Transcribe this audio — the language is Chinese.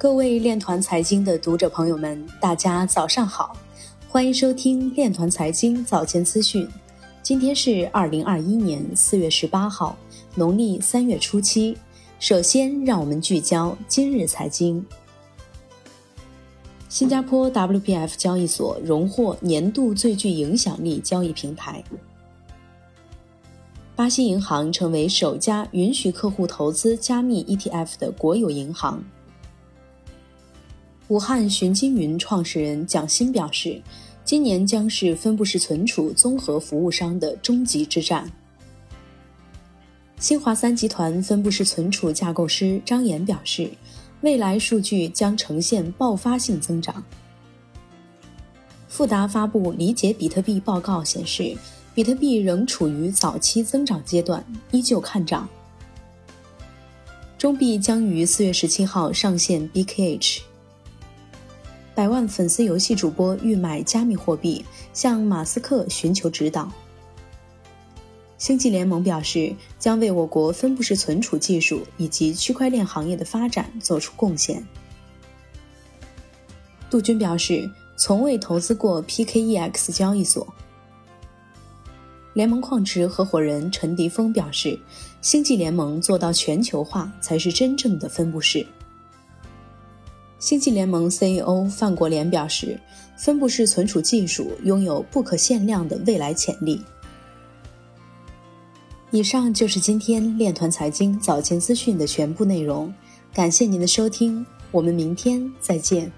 各位链团财经的读者朋友们，大家早上好，欢迎收听链团财经早间资讯。今天是二零二一年四月十八号，农历三月初七。首先，让我们聚焦今日财经。新加坡 WPF 交易所荣获年度最具影响力交易平台。巴西银行成为首家允许客户投资加密 ETF 的国有银行。武汉寻金云创始人蒋欣表示，今年将是分布式存储综合服务商的终极之战。新华三集团分布式存储架构师张岩表示，未来数据将呈现爆发性增长。富达发布理解比特币报告显示，比特币仍处于早期增长阶段，依旧看涨。中币将于四月十七号上线 BKH。百万粉丝游戏主播欲买加密货币，向马斯克寻求指导。星际联盟表示，将为我国分布式存储技术以及区块链行业的发展做出贡献。杜军表示，从未投资过 PKEX 交易所。联盟矿池合伙人陈迪峰表示，星际联盟做到全球化才是真正的分布式。星际联盟 CEO 范国莲表示，分布式存储技术拥有不可限量的未来潜力。以上就是今天链团财经早间资讯的全部内容，感谢您的收听，我们明天再见。